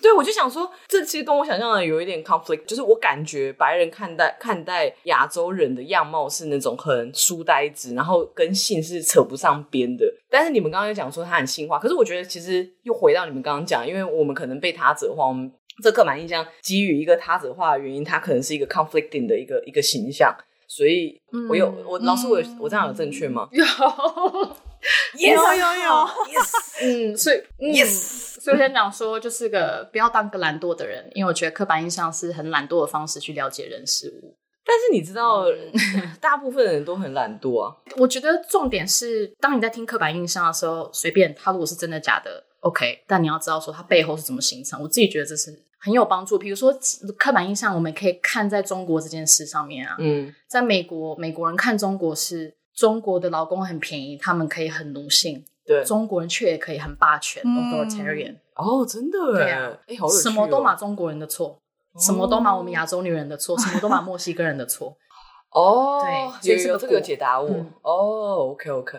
对，我就想说，这其实跟我想象的有一点 conflict，就是我感觉白人看待看待亚洲人的样貌是那种很书呆子，然后跟性是扯不上边的。但是你们刚刚又讲说他很性化，可是我觉得其实又回到你们刚刚讲，因为我们可能被他者化，我们这刻板印象基于一个他者化的原因，他可能是一个 conflicting 的一个一个形象，所以我有、嗯、我老师我有、嗯、我这样有正确吗？*laughs* 有。Yes, 有有有，yes，嗯，*laughs* 所以、嗯、yes，所以我先讲说，就是个不要当个懒惰的人，因为我觉得刻板印象是很懒惰的方式去了解人事物。但是你知道，嗯、大部分人都很懒惰啊。我觉得重点是，当你在听刻板印象的时候，随便他如果是真的假的，OK，但你要知道说他背后是怎么形成。我自己觉得这是很有帮助。比如说刻板印象，我们可以看在中国这件事上面啊。嗯，在美国，美国人看中国是。中国的劳工很便宜，他们可以很奴性，对，中国人却也可以很霸权、嗯、authoritarian。哦，真的，对啊，哎、欸，好有趣、哦，什么都骂中国人的错、哦，什么都骂我们亚洲女人的错，什么都骂墨西哥人的错。哦，对，有有这个解答我。嗯、哦，OK OK。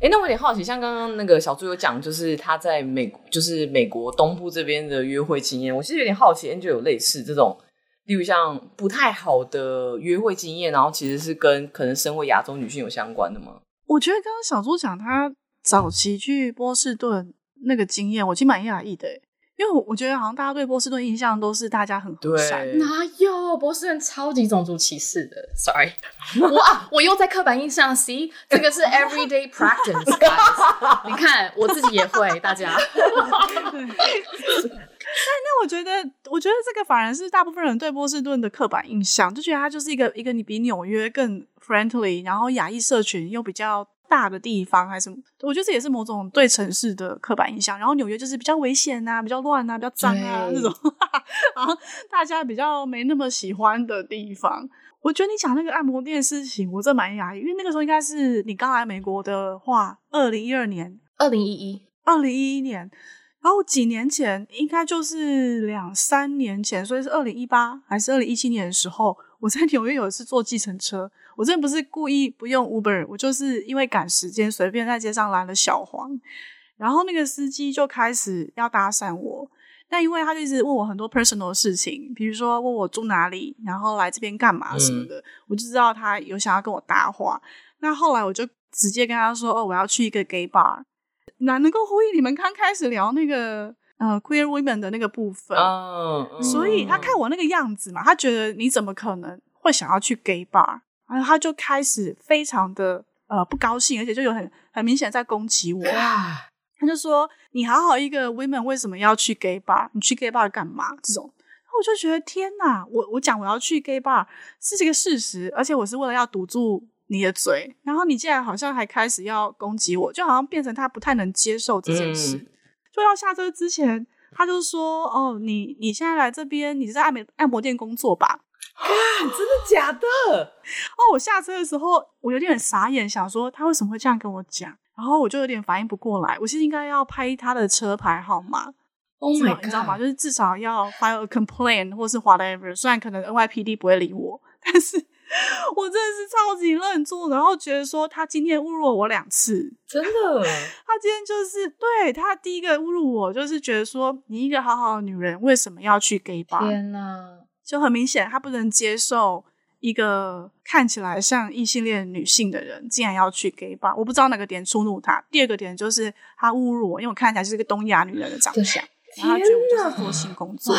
哎，那我有点好奇，像刚刚那个小猪有讲，就是他在美，就是美国东部这边的约会经验，我其实有点好奇，Angel 有类似这种。例如像不太好的约会经验，然后其实是跟可能身为亚洲女性有相关的吗？我觉得刚刚小猪讲他早期去波士顿那个经验，我其实蛮讶异的，因为我我觉得好像大家对波士顿印象都是大家很和善，哪有波士顿超级种族歧视的？Sorry，*laughs* 我啊，我又在刻板印象，See，这个是 everyday practice，guys，*laughs* 你看我自己也会，大家。*laughs* 但那我觉得，我觉得这个反而是大部分人对波士顿的刻板印象，就觉得它就是一个一个你比纽约更 friendly，然后亚裔社群又比较大的地方，还是什么？我觉得这也是某种对城市的刻板印象。然后纽约就是比较危险啊，比较乱啊，比较脏啊这种，*laughs* 然后大家比较没那么喜欢的地方。我觉得你讲那个按摩店的事情，我真蛮讶异，因为那个时候应该是你刚来美国的话，二零一二年，二零一一，二零一一年。然后几年前，应该就是两三年前，所以是二零一八还是二零一七年的时候，我在纽约有一次坐计程车，我真的不是故意不用 Uber，我就是因为赶时间，随便在街上拦了小黄，然后那个司机就开始要搭讪我，但因为他就一直问我很多 personal 的事情，比如说问我住哪里，然后来这边干嘛什么的，嗯、我就知道他有想要跟我搭话，那后来我就直接跟他说，哦，我要去一个 gay bar。哪能够呼应你们刚开始聊那个呃 queer women 的那个部分？Oh, 所以他看我那个样子嘛，他觉得你怎么可能会想要去 gay bar？然后他就开始非常的呃不高兴，而且就有很很明显在攻击我。他就说：“你好好一个 women，为什么要去 gay bar？你去 gay bar 干嘛？”这种，然后我就觉得天哪！我我讲我要去 gay bar 是这个事实，而且我是为了要堵住。你的嘴，然后你竟然好像还开始要攻击我，就好像变成他不太能接受这件事。嗯、就要下车之前，他就说：“哦，你你现在来这边，你是在按摩按摩店工作吧？”啊，真的假的？哦，我下车的时候，我有点傻眼，想说他为什么会这样跟我讲。然然后我就有点反应不过来，我其实应该要拍他的车牌号码，Oh my God，你知道吗？就是至少要 file a complaint 或是 whatever，虽然可能 NYPD 不会理我，但是。我真的是超级愣住，然后觉得说他今天侮辱了我两次，真的。*laughs* 他今天就是对他第一个侮辱我，就是觉得说你一个好好的女人为什么要去 gay bar？天哪，就很明显他不能接受一个看起来像异性恋女性的人竟然要去 gay bar。我不知道哪个点触怒他。第二个点就是他侮辱我，因为我看起来是一个东亚女人的长相。然后他觉得我就是做性工作，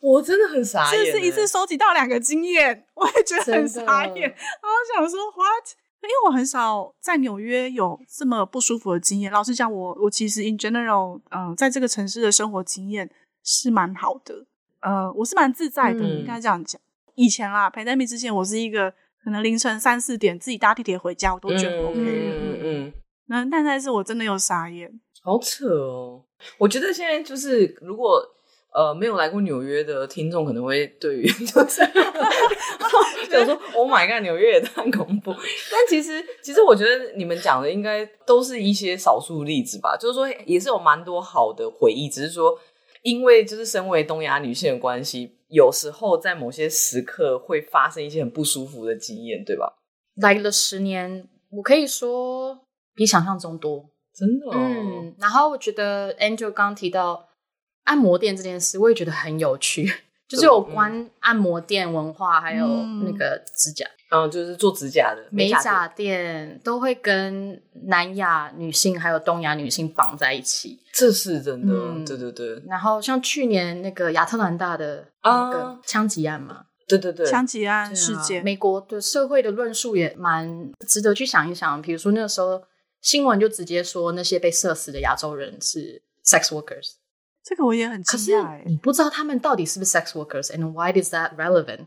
我真的很傻眼。这是一次收集到两个经验，我也觉得很傻眼。然后想说 what？因为我很少在纽约有这么不舒服的经验。老实讲，我我其实 in general，嗯、呃，在这个城市的生活经验是蛮好的。呃，我是蛮自在的，嗯、应该这样讲。以前啦，pandemic 之前，我是一个可能凌晨三四点自己搭地铁回家，我都觉得 OK 的。嗯嗯。那但那次我真的有傻眼。好扯哦！我觉得现在就是，如果呃没有来过纽约的听众，可能会对于 *laughs* 就是想说 *laughs* “Oh my god”，纽约也太恐怖。但其实，其实我觉得你们讲的应该都是一些少数例子吧。就是说，也是有蛮多好的回忆，只是说，因为就是身为东亚女性的关系，有时候在某些时刻会发生一些很不舒服的经验，对吧？来了十年，我可以说比想象中多。真的、哦，嗯，然后我觉得 Angel 刚提到按摩店这件事，我也觉得很有趣，就是有关按摩店文化，还有那个指甲，嗯，就是做指甲的美甲店。都会跟南亚女性还有东亚女性绑在一起，这是真的，嗯、对对对。然后像去年那个亚特兰大的那个枪击案嘛，啊、对对对，枪击案事件，美国的社会的论述也蛮值得去想一想，比如说那个时候。新闻就直接说那些被射死的亚洲人是 sex workers，这个我也很惊讶。可是你不知道他们到底是不是 sex workers，and why is that relevant？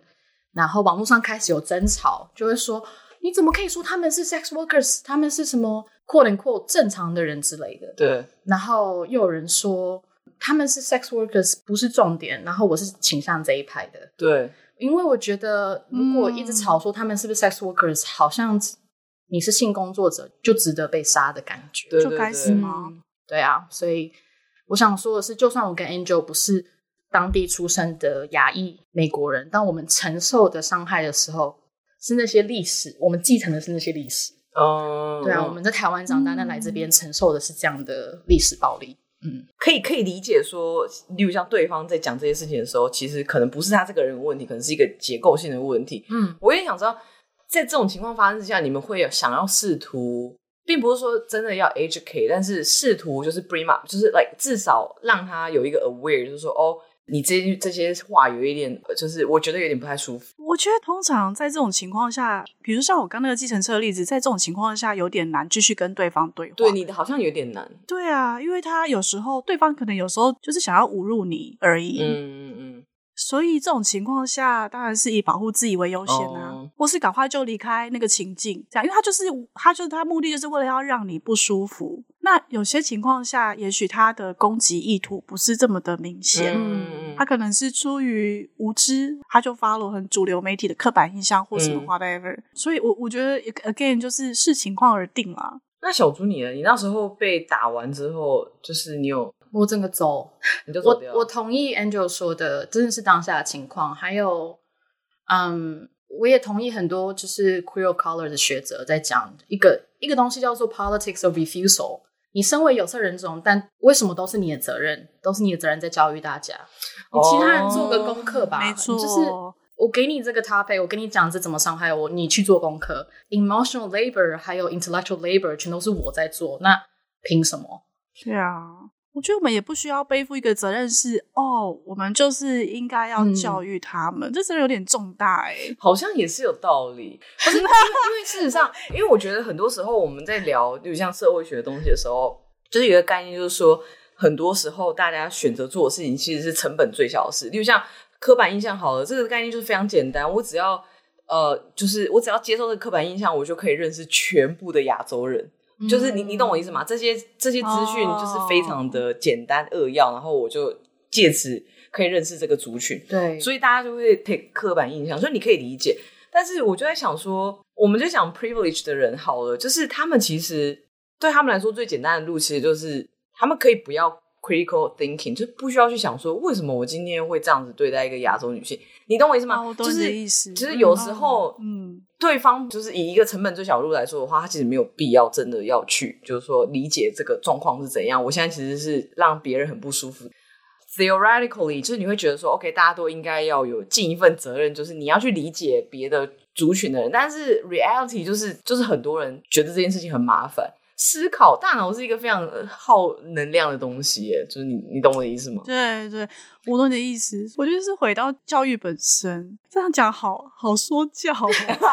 然后网络上开始有争吵，就会说你怎么可以说他们是 sex workers？他们是什么 quote unquote 正常的人之类的。对。然后又有人说他们是 sex workers 不是重点，然后我是倾向这一派的。对。因为我觉得如果一直吵说他们是不是 sex workers，、嗯、好像。你是性工作者就值得被杀的感觉，就该死吗？嗯，对啊，所以我想说的是，就算我跟 Angel 不是当地出生的亚裔美国人，当我们承受的伤害的时候，是那些历史，我们继承的是那些历史。哦，对啊，我们在台湾长大，但来这边承受的是这样的历史暴力。嗯，可以可以理解说，例如像对方在讲这些事情的时候，其实可能不是他这个人的问题，可能是一个结构性的问题。嗯，我也想知道。在这种情况发生之下，你们会有想要试图，并不是说真的要 educate，但是试图就是 bring up，就是 like 至少让他有一个 aware，就是说哦，你这这些话有一点，就是我觉得有点不太舒服。我觉得通常在这种情况下，比如像我刚那个计程车的例子，在这种情况下有点难继续跟对方对话。对，你的好像有点难。对啊，因为他有时候对方可能有时候就是想要侮辱你而已。嗯嗯嗯。所以这种情况下，当然是以保护自己为优先啊，oh. 或是赶快就离开那个情境，这样，因为他就是他就是他目的就是为了要让你不舒服。那有些情况下，也许他的攻击意图不是这么的明显，嗯、他可能是出于无知，他就 follow 很主流媒体的刻板印象或什么 whatever。嗯、所以我我觉得 again 就是视情况而定啦。那小猪你呢？你那时候被打完之后，就是你有？我整个走，*laughs* 你就走掉。我我同意 Angel 说的，真的是当下的情况。还有，嗯，我也同意很多就是 queer color 的学者在讲一个一个东西叫做 politics of refusal。你身为有色人种，但为什么都是你的责任？都是你的责任在教育大家。你其他人做个功课吧。没错，就是我给你这个 topic，我跟你讲这怎么伤害我，你去做功课。Emotional labor 还有 intellectual labor 全都是我在做，那凭什么？是啊。我觉得我们也不需要背负一个责任是，是哦，我们就是应该要教育他们，嗯、这真的有点重大哎、欸。好像也是有道理，可是因为因为事实上，因为我觉得很多时候我们在聊，就像社会学的东西的时候，就是有一个概念，就是说，很多时候大家选择做的事情其实是成本最小的事。例如像刻板印象，好了，这个概念就是非常简单，我只要呃，就是我只要接受这个刻板印象，我就可以认识全部的亚洲人。就是你，你懂我意思吗？这些这些资讯就是非常的简单扼要，oh. 然后我就借此可以认识这个族群。对，所以大家就会 take 刻板印象，所以你可以理解。但是我就在想说，我们就讲 privilege 的人好了，就是他们其实对他们来说最简单的路，其实就是他们可以不要 critical thinking，就不需要去想说为什么我今天会这样子对待一个亚洲女性。你懂我意思吗？就是意思。其实有时候，嗯，对方就是以一个成本最小的路来说的话，他其实没有必要真的要去，就是说理解这个状况是怎样。我现在其实是让别人很不舒服。Theoretically，就是你会觉得说，OK，大家都应该要有尽一份责任，就是你要去理解别的族群的人。但是 reality 就是，就是很多人觉得这件事情很麻烦。思考大脑是一个非常耗能量的东西，耶，就是你，你懂我的意思吗？对对，我懂你的意思。我觉得是回到教育本身，这样讲好好说教，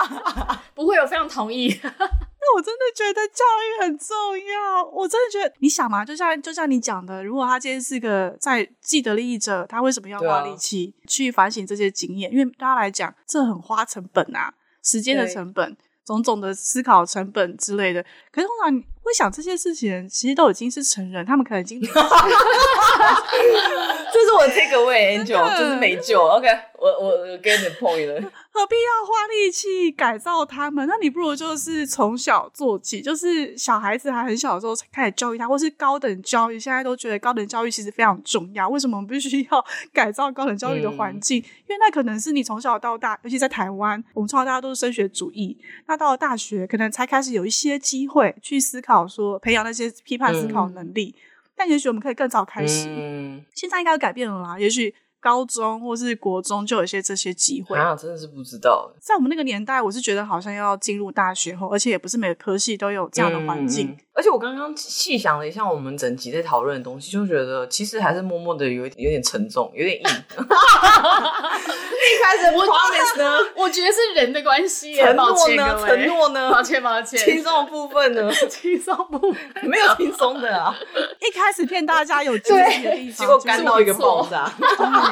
*laughs* 不会，有非常同意。*laughs* 那我真的觉得教育很重要。我真的觉得，你想嘛，就像就像你讲的，如果他今天是个在既得利益者，他为什么要花力气去反省这些经验？因为对他来讲，这很花成本啊，时间的成本。种种的思考成本之类的，可是通常会想这些事情，其实都已经是成人，他们可能已经。*laughs* *laughs* 这是我的 take away，Angel，就是没救。OK，我我 get the point 了。*laughs* 何必要花力气改造他们？那你不如就是从小做起，就是小孩子还很小的时候才开始教育他，或是高等教育。现在都觉得高等教育其实非常重要。为什么我们必须要改造高等教育的环境？嗯、因为那可能是你从小到大，尤其在台湾，我们从小到大都是升学主义。那到了大学，可能才开始有一些机会去思考，说培养那些批判思考能力。嗯但也许我们可以更早开始，嗯、现在应该改变了啦。也许高中或是国中就有一些这些机会啊，真的是不知道。在我们那个年代，我是觉得好像要进入大学后，而且也不是每个科系都有这样的环境。嗯、而且我刚刚细想了一下，我们整集在讨论的东西，就觉得其实还是默默的有有点沉重，有点硬。*laughs* 一开始我 promise 呢，我觉得是人的关系。承诺呢？承诺呢？抱歉，抱歉。轻松的部分呢？*laughs* 轻松部分 *laughs* 没有轻松的啊。一开始骗大家有惊喜的地方，结果干到一个爆炸，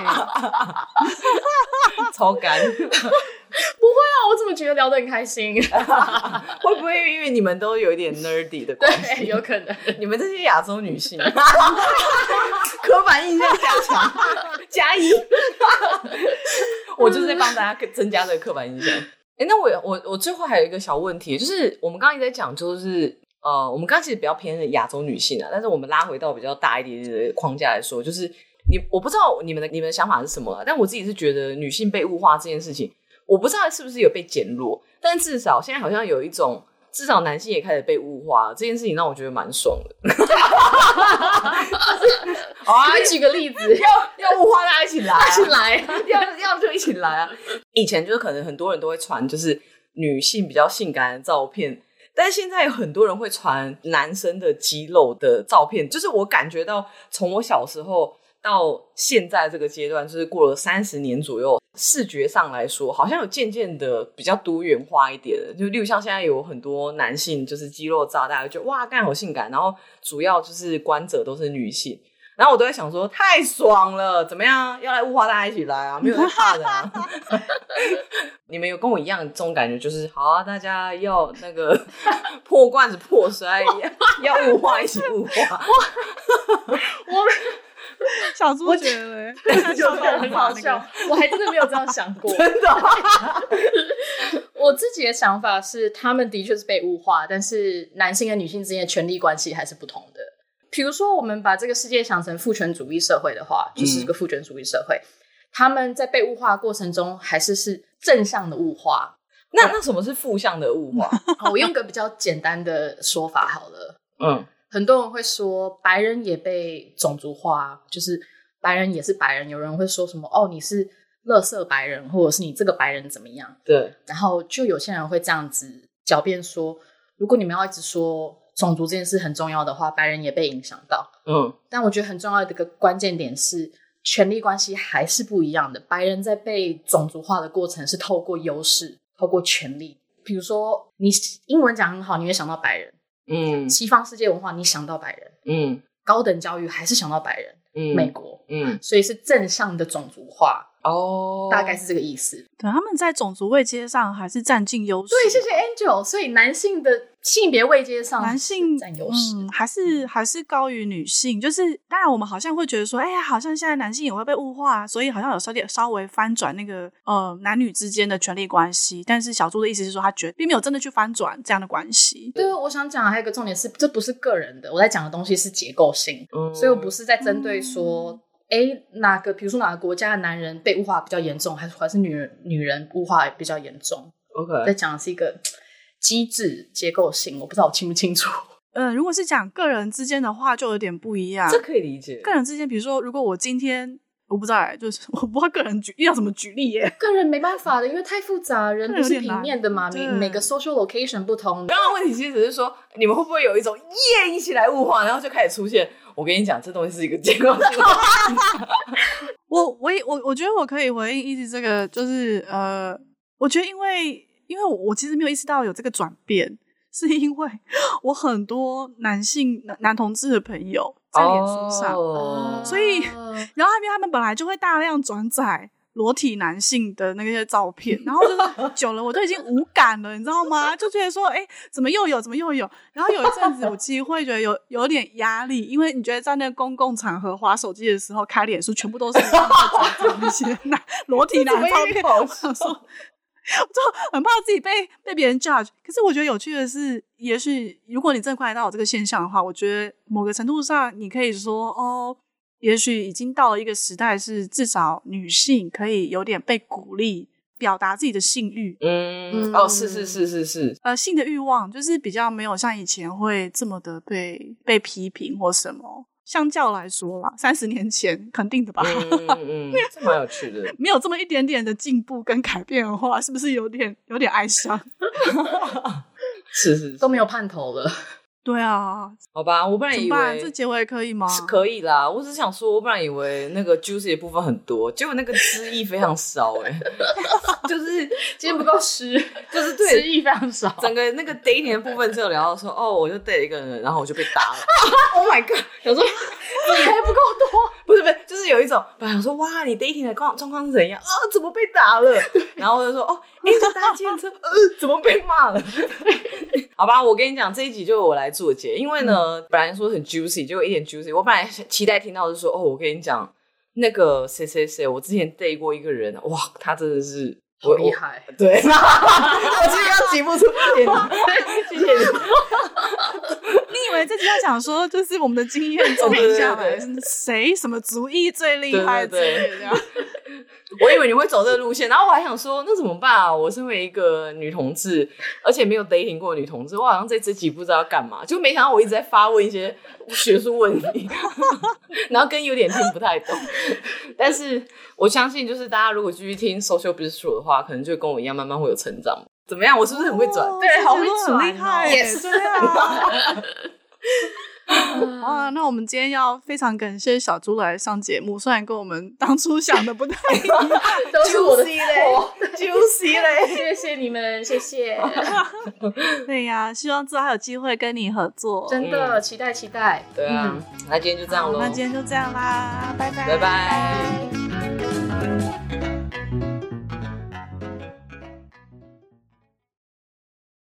*laughs* 超干。*laughs* 不会啊，我怎么觉得聊得很开心？*laughs* 会不会因为你们都有一点 nerdy 的关系？对，有可能。你们这些亚洲女性，刻板印象加强，加一。我就是在帮大家增加这个刻板印象。哎，那我我我最后还有一个小问题，就是我们刚刚一直在讲，就是呃，我们刚刚其实比较偏亚洲女性啊，但是我们拉回到比较大一点点的框架来说，就是你我不知道你们的你们的想法是什么，但我自己是觉得女性被物化这件事情。我不知道是不是有被减弱，但至少现在好像有一种，至少男性也开始被物化了，这件事情让我觉得蛮爽的。*laughs* 好啊，举个例子，要要物化大家一起来，啊，一起来，*laughs* 啊，要要就一起来啊！以前就是可能很多人都会传就是女性比较性感的照片，但是现在有很多人会传男生的肌肉的照片，就是我感觉到从我小时候。到现在这个阶段，就是过了三十年左右，视觉上来说，好像有渐渐的比较多元化一点了。就例如像现在有很多男性，就是肌肉炸，大家就哇，干好性感。然后主要就是观者都是女性，然后我都在想说，太爽了，怎么样？要来物化大家一起来啊，没有人怕的啊。*laughs* 你们有跟我一样这种感觉，就是好啊，大家要那个破罐子破摔，要物化一起物化。*laughs* 我。*laughs* 我小猪觉得，就很好笑。我还真的没有这样想过，真的。我自己的想法是，他们的确是被物化，但是男性跟女性之间的权力关系还是不同的。比如说，我们把这个世界想成父权主义社会的话，就是一个父权主义社会。嗯、他们在被物化的过程中，还是是正向的物化。那那什么是负向的物化？好，*laughs* 我用个比较简单的说法好了。嗯。很多人会说白人也被种族化，就是白人也是白人。有人会说什么哦，你是乐色白人，或者是你这个白人怎么样？对。然后就有些人会这样子狡辩说，如果你们要一直说种族这件事很重要的话，白人也被影响到。嗯。但我觉得很重要的一个关键点是，权力关系还是不一样的。白人在被种族化的过程是透过优势，透过权力。比如说，你英文讲很好，你会想到白人。嗯，西方世界文化，你想到白人，嗯，高等教育还是想到白人，嗯，美国，嗯，所以是正向的种族化哦，大概是这个意思。对，他们在种族位阶上还是占尽优势。对，谢谢 Angel。所以男性的性别位阶上，男性占优势，嗯，还是还是高于女性。就是当然，我们好像会觉得说，哎呀，好像现在男性也会被物化，所以好像有稍点稍微翻转那个呃男女之间的权力关系。但是小朱的意思是说，他觉得并没有真的去翻转这样的关系。对，我想讲还有一个重点是，这不是个人的，我在讲的东西是结构性，嗯、所以我不是在针对说，哎、嗯，哪个比如说哪个国家的男人被物化比较严重，还是还是女人女人物化比较严重？OK，在讲的是一个。机制结构性，我不知道我清不清楚。嗯、呃，如果是讲个人之间的话，就有点不一样。这可以理解。个人之间，比如说，如果我今天我不知道，就是我不知道个人举要怎么举例耶。个人没办法的，因为太复杂，人不是平面的嘛，每每个 social location 不同。刚刚问题其实只是说，你们会不会有一种耶一起来物化，然后就开始出现？我跟你讲，这东西是一个结构性。*laughs* 我我我我觉得我可以回应一直这个，就是呃，我觉得因为。因为我其实没有意识到有这个转变，是因为 *laughs* 我很多男性男男同志的朋友在脸书上，oh. 所以然后那边他们本来就会大量转载裸体男性的那些照片，然后就是 *laughs* 久了我都已经无感了，你知道吗？就觉得说，哎，怎么又有，怎么又有？然后有一阵子我其实会觉得有有点压力，因为你觉得在那个公共场合滑手机的时候开脸书，全部都是 *laughs* 那些男裸体男照片，我想说。我就很怕自己被被别人 judge，可是我觉得有趣的是，也许如果你真的观察到有这个现象的话，我觉得某个程度上，你可以说哦，也许已经到了一个时代，是至少女性可以有点被鼓励表达自己的性欲。嗯，嗯哦，是是是是是，呃，性的欲望就是比较没有像以前会这么的被被批评或什么。相较来说啦，三十年前肯定的吧。嗯嗯，这蛮有趣的。没有这么一点点的进步跟改变的话，是不是有点有点哀伤？*laughs* 是，是是，都没有盼头了。对啊，好吧，我本来以为这结尾可以吗？是可以啦，我只是想说，我本来以为那个 juicy 的部分很多，结果那个汁意非常少哎、欸，*laughs* 就是今天不够湿，就是对汁意非常少。整个那个 dating 的部分只有聊到说，哦，我就 date 一个人，然后我就被打了。*laughs* Oh my god！有时候你还不够多，不是不是，就是有一种本来我说哇，你 dating 的状状况是怎样啊？怎么被打了？然后我就说哦，哎，这搭计程车，呃，怎么被骂了？*laughs* 好吧，我跟你讲，这一集就我来做结，因为呢，嗯、本来说很 juicy，结果一点 juicy。我本来期待听到的是说，哦，我跟你讲，那个谁谁谁，我之前 date 过一个人，哇，他真的是好厉害，对，*laughs* 我其实要挤不出谢谢你，谢谢你。*laughs* 你以为这集要讲说，就是我们的经验总结下来，谁什么族裔最厉害之类的。*laughs* 我以为你会走这个路线，然后我还想说，那怎么办啊？我身为一个女同志，而且没有 dating 过的女同志，我好像在这集不知道要干嘛，就没想到我一直在发问一些学术问题，*laughs* 然后跟有点听不太懂。但是我相信，就是大家如果继续听 Social Bistro 的话，可能就跟我一样，慢慢会有成长。怎么样？我是不是很会转？哦、对，好会转，厉害，也是这样。*laughs* 啊，那我们今天要非常感谢小猪来上节目，虽然跟我们当初想的不太一样，*laughs* 都是我的 *laughs* 错，Juicy 嘞，谢谢你们，谢谢。对呀、啊，希望之后还有机会跟你合作，真的、嗯、期待期待。对啊，嗯、那今天就这样喽，那今天就这样啦，拜拜，拜拜。